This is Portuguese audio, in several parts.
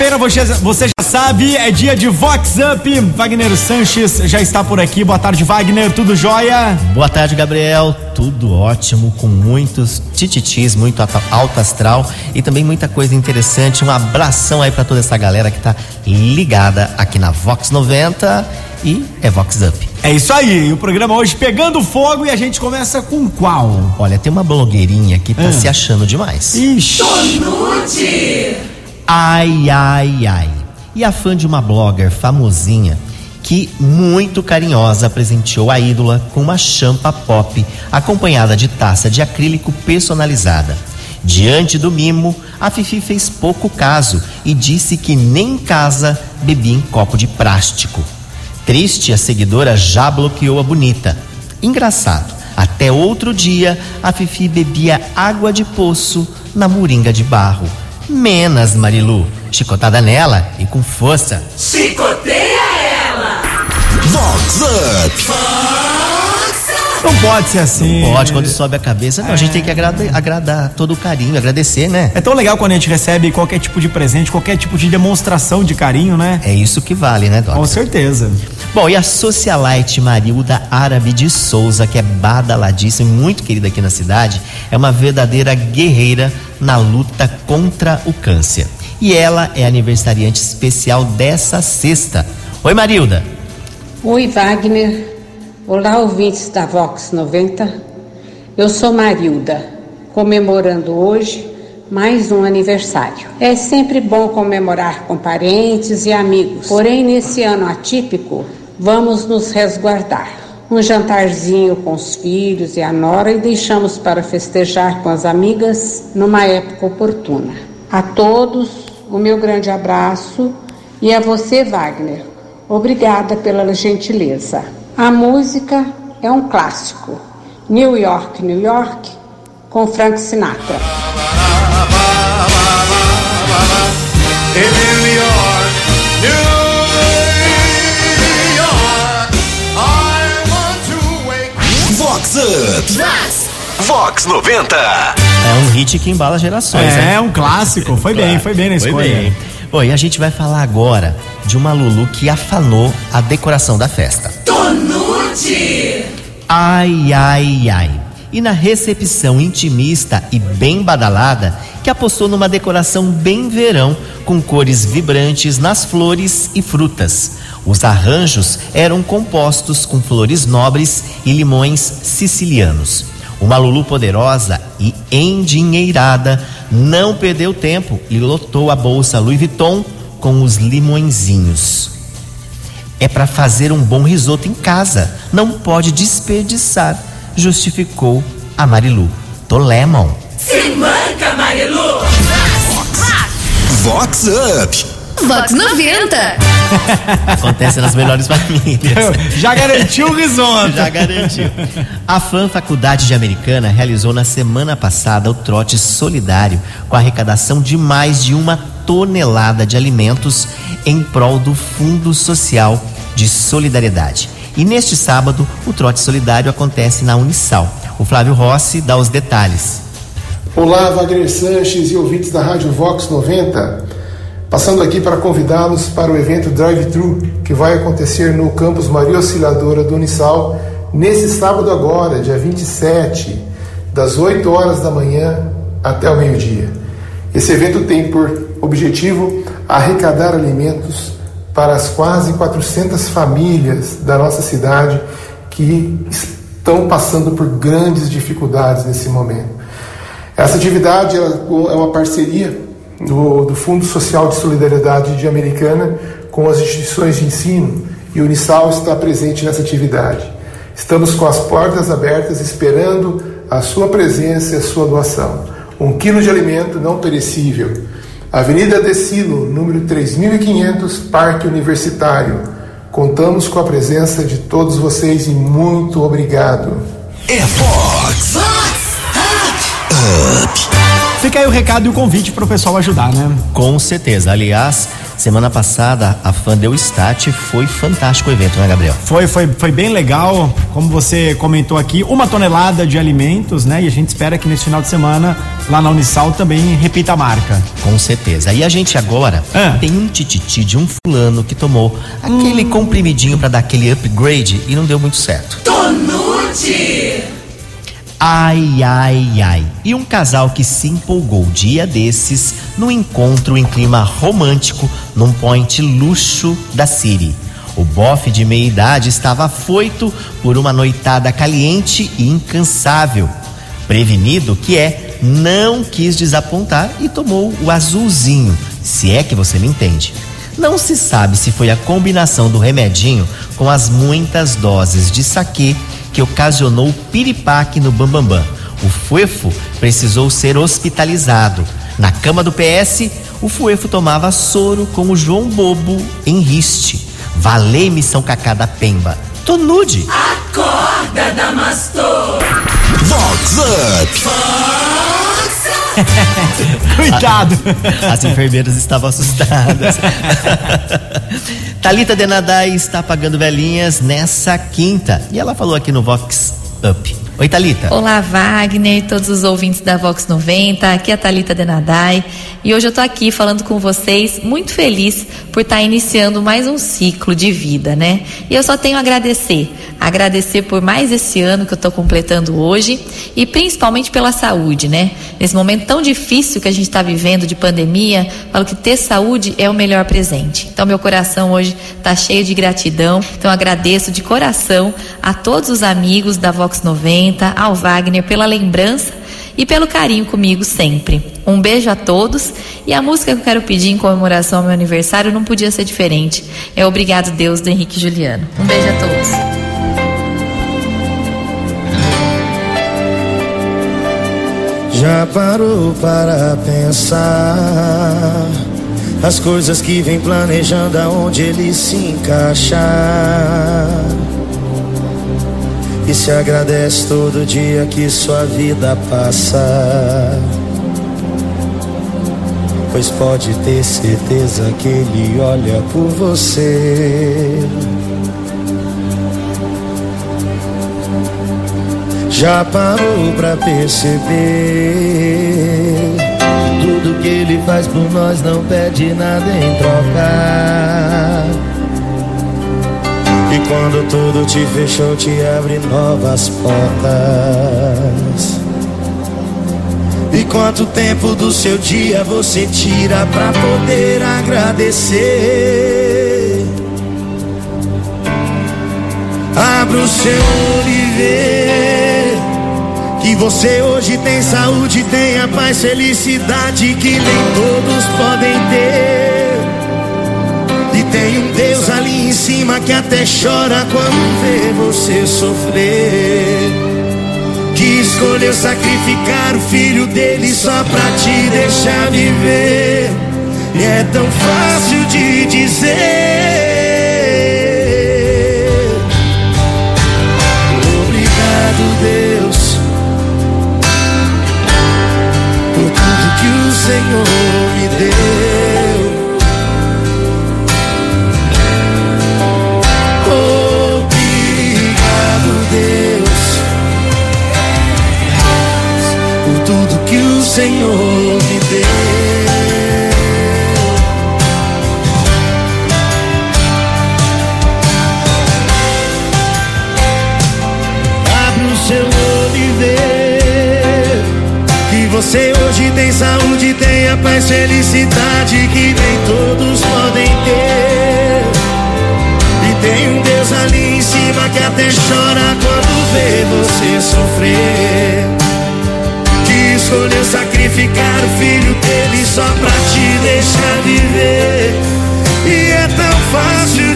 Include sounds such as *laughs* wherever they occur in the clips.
Segunda-feira, você, você já sabe, é dia de Vox Up. Wagner Sanches já está por aqui. Boa tarde, Wagner. Tudo jóia? Boa tarde, Gabriel. Tudo ótimo, com muitos tititis, muito alto astral e também muita coisa interessante. Um abração aí para toda essa galera que tá ligada aqui na Vox 90 e é Vox Up. É isso aí, o programa hoje pegando fogo e a gente começa com qual? Olha, tem uma blogueirinha que tá ah. se achando demais. Ixi. Tonute! Ai, ai, ai. E a fã de uma blogger famosinha que muito carinhosa presenteou a ídola com uma champa pop acompanhada de taça de acrílico personalizada. Diante do mimo, a Fifi fez pouco caso e disse que nem em casa bebia em copo de plástico. Triste, a seguidora já bloqueou a bonita. Engraçado, até outro dia a Fifi bebia água de poço na moringa de barro. Menos, Marilu. Chicotada nela e com força. Chicoteia ela! Vox Up! Não pode ser assim. Não pode, quando sobe a cabeça. Não, é. a gente tem que agradar, agradar todo o carinho, agradecer, né? É tão legal quando a gente recebe qualquer tipo de presente, qualquer tipo de demonstração de carinho, né? É isso que vale, né, Doc? Com certeza. Bom, e a socialite Marilda Árabe de Souza, que é badaladíssima e muito querida aqui na cidade, é uma verdadeira guerreira na luta contra o câncer. E ela é aniversariante especial dessa sexta. Oi, Marilda. Oi, Wagner. Olá, ouvintes da Vox 90. Eu sou Marilda, comemorando hoje mais um aniversário. É sempre bom comemorar com parentes e amigos, porém, nesse ano atípico, vamos nos resguardar. Um jantarzinho com os filhos e a nora e deixamos para festejar com as amigas numa época oportuna. A todos, o meu grande abraço e a você, Wagner. Obrigada pela gentileza. A música é um clássico. New York, New York, com Frank Sinatra. Vox Up. Vox 90. É um hit que embala gerações. É, é um clássico. Foi claro. bem, foi bem na escolha. Foi bem. Bom, e a gente vai falar agora de uma Lulu que afanou a decoração da festa. Tonute! Ai, ai, ai. E na recepção intimista e bem badalada, que apostou numa decoração bem verão, com cores vibrantes nas flores e frutas. Os arranjos eram compostos com flores nobres e limões sicilianos. Uma Lulu poderosa e endinheirada não perdeu tempo e lotou a bolsa Louis Vuitton com os limõezinhos. É para fazer um bom risoto em casa, não pode desperdiçar, justificou a Marilu. Tolemon. Se manca, Marilu! Vox Up! Vox 90. *laughs* Acontece nas melhores famílias. Já garantiu o risoto. *laughs* Já garantiu. A FAM Faculdade de Americana realizou na semana passada o trote solidário com arrecadação de mais de uma tonelada de alimentos em prol do Fundo Social de Solidariedade. E neste sábado, o trote solidário acontece na Unisal. O Flávio Rossi dá os detalhes. Olá, Wagner Sanches e ouvintes da Rádio Vox 90. Passando aqui para convidá-los para o evento Drive Thru, que vai acontecer no campus Maria Auxiliadora do Unisal, nesse sábado agora, dia 27, das 8 horas da manhã até o meio-dia. Esse evento tem por objetivo arrecadar alimentos para as quase 400 famílias da nossa cidade que estão passando por grandes dificuldades nesse momento. Essa atividade é uma parceria do, do Fundo Social de Solidariedade de Americana com as instituições de ensino e o Unisal está presente nessa atividade. Estamos com as portas abertas esperando a sua presença e a sua doação. Um quilo de alimento não perecível. Avenida Decilo, número 3500, Parque Universitário. Contamos com a presença de todos vocês e muito obrigado. É Fox. Fica aí o recado e o convite para o pessoal ajudar, né? Com certeza. Aliás, semana passada a fã deu start, foi fantástico o evento, né, Gabriel? Foi, foi, foi bem legal. Como você comentou aqui, uma tonelada de alimentos, né? E a gente espera que nesse final de semana, lá na Unisal, também repita a marca. Com certeza. E a gente agora Ah. tem um tititi de um fulano que tomou aquele comprimidinho para dar aquele upgrade e não deu muito certo. Tonute. Ai, ai, ai. E um casal que se empolgou dia desses num encontro em clima romântico num point luxo da City. O bofe de meia idade estava afoito por uma noitada caliente e incansável. Prevenido que é, não quis desapontar e tomou o azulzinho, se é que você me entende. Não se sabe se foi a combinação do remedinho com as muitas doses de saquê que ocasionou o piripaque no Bambambam. O Fuefo precisou ser hospitalizado. Na cama do PS, o Fuefo tomava soro com o João Bobo em riste. Valei-me São Cacá da Pemba. Tô nude. Acorda, Damastor. Vox Up. *laughs* Cuidado! As enfermeiras estavam assustadas. *laughs* Talita Denadai está pagando velhinhas nessa quinta. E ela falou aqui no Vox Up. Oi, Talita. Olá, Wagner e todos os ouvintes da Vox 90. Aqui é a Thalita Denadai. E hoje eu tô aqui falando com vocês, muito feliz por estar iniciando mais um ciclo de vida, né? E eu só tenho a agradecer. Agradecer por mais esse ano que eu tô completando hoje e principalmente pela saúde, né? Nesse momento tão difícil que a gente está vivendo de pandemia, falo que ter saúde é o melhor presente. Então, meu coração hoje tá cheio de gratidão. Então, agradeço de coração a todos os amigos da Vox 90, ao Wagner pela lembrança e pelo carinho comigo sempre. Um beijo a todos e a música que eu quero pedir em comemoração ao meu aniversário não podia ser diferente. É Obrigado Deus do Henrique Juliano. Um beijo a todos. Já parou para pensar as coisas que vem planejando aonde ele se encaixar? E se agradece todo dia que sua vida passa. Pois pode ter certeza que ele olha por você. Já parou pra perceber? Tudo que ele faz por nós não pede nada em troca. E quando tudo te fechou te abre novas portas. E quanto tempo do seu dia você tira pra poder agradecer? Abra o seu vê que você hoje tem saúde, tem a paz, felicidade que nem todos podem ter. E tem um Deus ali em cima que até chora quando vê você sofrer. Que escolheu sacrificar o filho dele só pra te deixar viver. E é tão fácil de dizer. Você hoje tem saúde, tem a paz, felicidade que nem todos podem ter. E tem um Deus ali em cima que até chora quando vê você sofrer. Que escolheu sacrificar o filho dele só pra te deixar viver. E é tão fácil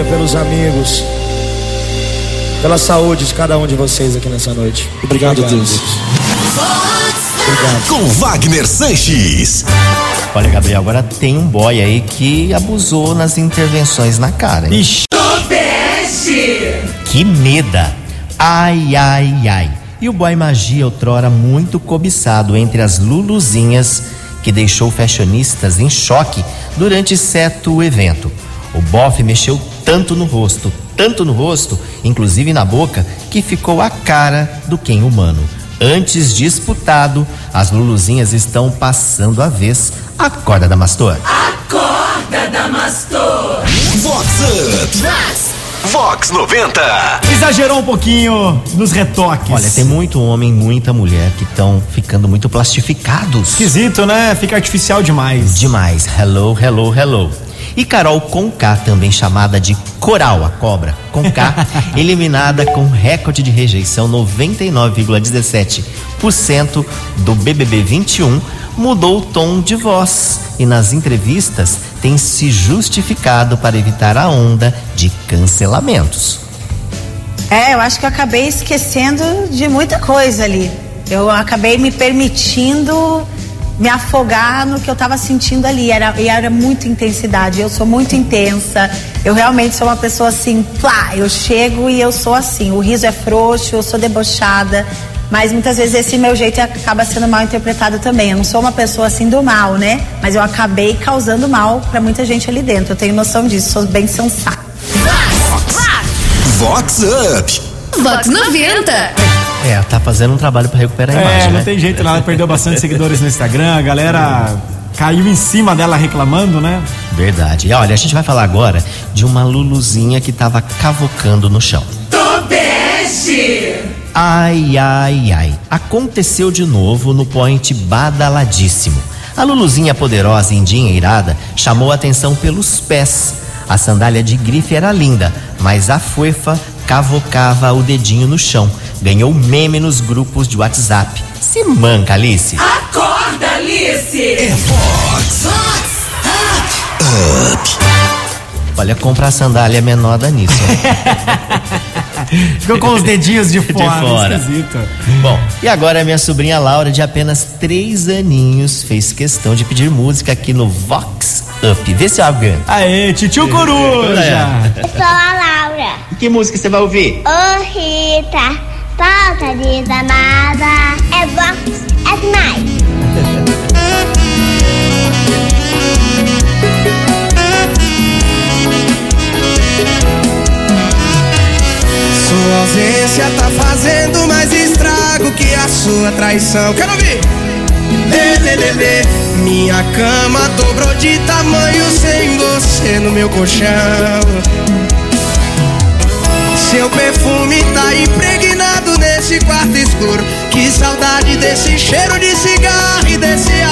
família, pelos amigos, pela saúde de cada um de vocês aqui nessa noite. Obrigado, Deus. Obrigado. Com Wagner Sanches. Olha, Gabriel, agora tem um boy aí que abusou nas intervenções na cara. Hein? Ixi. Que meda! Ai, ai, ai. E o boy magia outrora muito cobiçado entre as luluzinhas que deixou fashionistas em choque durante certo evento. O bofe mexeu tanto no rosto, tanto no rosto, inclusive na boca, que ficou a cara do quem humano. Antes disputado, as luluzinhas estão passando a vez a corda da Mastor. Acorda, Damastor. Vox Up. Vox 90. exagerou um pouquinho nos retoques. Olha, tem muito homem, muita mulher que estão ficando muito plastificados. Esquisito, né? Fica artificial demais. Demais. Hello, hello, hello. E Carol Conká, também chamada de Coral, a cobra, Conká, *laughs* eliminada com recorde de rejeição 99,17% do BBB 21, mudou o tom de voz e nas entrevistas tem se justificado para evitar a onda de cancelamentos. É, eu acho que eu acabei esquecendo de muita coisa ali. Eu acabei me permitindo me afogar no que eu estava sentindo ali. Era, e era muita intensidade. Eu sou muito intensa. Eu realmente sou uma pessoa assim, plá, eu chego e eu sou assim. O riso é frouxo, eu sou debochada. Mas muitas vezes esse meu jeito acaba sendo mal interpretado também. Eu não sou uma pessoa assim do mal, né? Mas eu acabei causando mal para muita gente ali dentro. Eu tenho noção disso, sou bem sensata. Vox Up. Vox 90. É, tá fazendo um trabalho para recuperar a É, imagem, não né? tem jeito, ela perdeu bastante seguidores no Instagram, a galera caiu em cima dela reclamando, né? Verdade. E olha, a gente vai falar agora de uma luluzinha que tava cavocando no chão. Tobeste. Ai, ai, ai. Aconteceu de novo no point badaladíssimo. A Luluzinha poderosa e endinheirada chamou a atenção pelos pés. A sandália de grife era linda, mas a fofa cavocava o dedinho no chão. Ganhou meme nos grupos de WhatsApp. Se manca, Alice. Acorda, Alice. Olha, compra a sandália menor da nisso. *laughs* Ficou com os dedinhos de fora. fora. Esquisito. Bom, e agora minha sobrinha Laura, de apenas três aninhos, fez questão de pedir música aqui no Vox Up. Vê se eu aguento. Aê, titio Coruja! É. Eu Laura. Que música você vai ouvir? Ô Rita, falta de danada. É box, é demais. Sua ausência tá fazendo mais estrago que a sua traição. Quero ouvir! Lê, lê, lê, lê. Minha cama dobrou de tamanho sem você no meu colchão. Seu perfume tá impregnado nesse quarto escuro. Que saudade desse cheiro de cigarro e desse álcool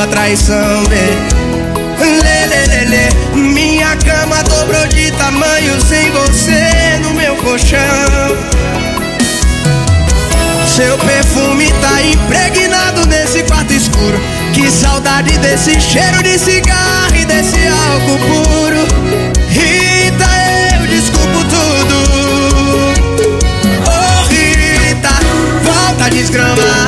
sua traição, vê. Lê, lê, lê, lê. Minha cama dobrou de tamanho sem você no meu colchão. Seu perfume tá impregnado nesse quarto escuro. Que saudade desse cheiro de cigarro e desse álcool puro. Rita, eu desculpo tudo. Oh Rita, volta desgramada. Volta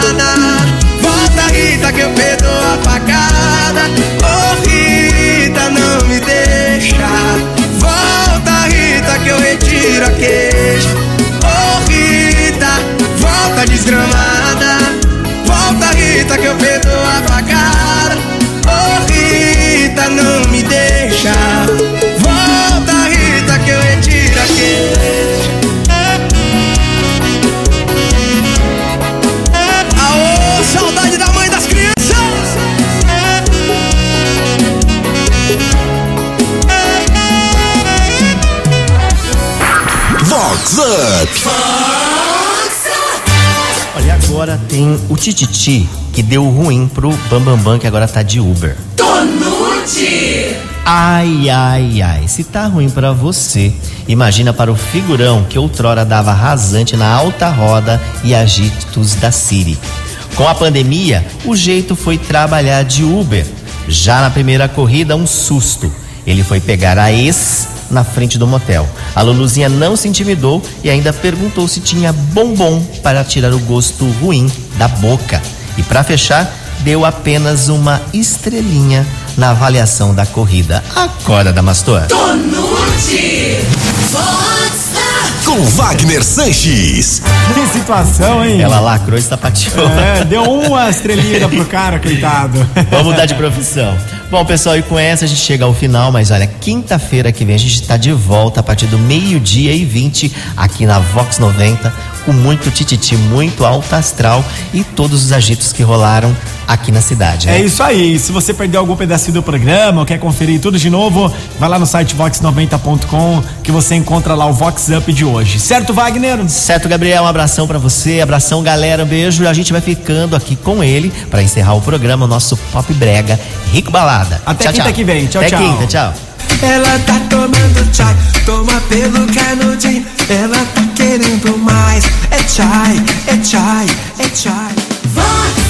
meu peito afagar Oh Rita, não me deixa. Volta Rita que eu retiro a queixa Aô, saudade da mãe das crianças. Vox Up. Agora tem o Tititi, que deu ruim pro Bambambam, Bam Bam, que agora tá de Uber. Tonute. Ai, ai, ai. Se tá ruim pra você, imagina para o figurão que outrora dava rasante na alta roda e agitos da Siri. Com a pandemia, o jeito foi trabalhar de Uber. Já na primeira corrida, um susto. Ele foi pegar a ex na frente do motel. A Luluzinha não se intimidou e ainda perguntou se tinha bombom para tirar o gosto ruim da boca. E para fechar, deu apenas uma estrelinha na avaliação da corrida. Acorda, Damastor. Tonute. Com Wagner Sanches. Que situação, hein? Ela lacrou e sapateou. É, deu uma estrelinha pro cara, coitado. *laughs* Vamos mudar de profissão. Bom, pessoal, e com essa a gente chega ao final, mas olha, quinta-feira que vem a gente está de volta a partir do meio-dia e 20 aqui na Vox 90, com muito tititi, muito alto astral e todos os agitos que rolaram aqui na cidade. Né? É isso aí. Se você perdeu algum pedacinho do programa ou quer conferir tudo de novo, vai lá no site vox90.com que você encontra lá o Vox Up de hoje. Certo, Wagner? Certo, Gabriel, um abração para você, abração galera, um beijo. A gente vai ficando aqui com ele para encerrar o programa, o nosso Pop Brega, Rico Balada. Até tchau, quinta tchau. que vem. Tchau, Até tchau. quinta, tchau. Ela tá tomando chai, toma pelo canudinho. Ela tá querendo mais. É chai, é chai, é chai. Vox